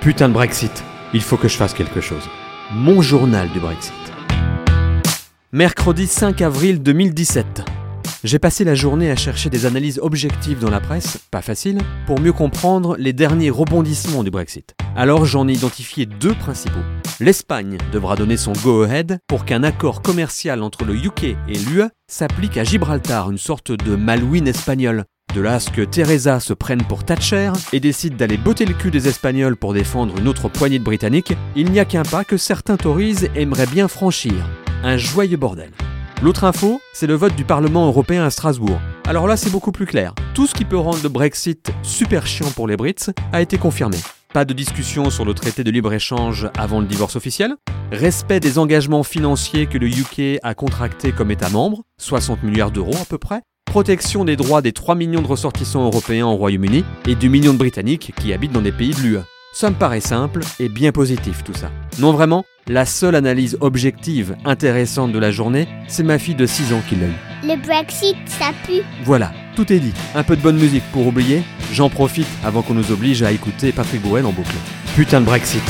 Putain de Brexit, il faut que je fasse quelque chose. Mon journal du Brexit. Mercredi 5 avril 2017. J'ai passé la journée à chercher des analyses objectives dans la presse, pas facile, pour mieux comprendre les derniers rebondissements du Brexit. Alors j'en ai identifié deux principaux. L'Espagne devra donner son go-ahead pour qu'un accord commercial entre le UK et l'UE s'applique à Gibraltar, une sorte de Malouine espagnole. De là à ce que Teresa se prenne pour Thatcher et décide d'aller botter le cul des Espagnols pour défendre une autre poignée de Britanniques, il n'y a qu'un pas que certains Tories aimeraient bien franchir. Un joyeux bordel. L'autre info, c'est le vote du Parlement européen à Strasbourg. Alors là, c'est beaucoup plus clair. Tout ce qui peut rendre le Brexit super chiant pour les Brits a été confirmé. Pas de discussion sur le traité de libre-échange avant le divorce officiel. Respect des engagements financiers que le UK a contractés comme État membre, 60 milliards d'euros à peu près. Protection des droits des 3 millions de ressortissants européens au Royaume-Uni et du million de Britanniques qui habitent dans des pays de l'UE. Ça me paraît simple et bien positif tout ça. Non vraiment, la seule analyse objective intéressante de la journée, c'est ma fille de 6 ans qui l'a eu. Le Brexit, ça pue. Voilà, tout est dit. Un peu de bonne musique pour oublier. J'en profite avant qu'on nous oblige à écouter Patrick Bruel en boucle. Putain de Brexit.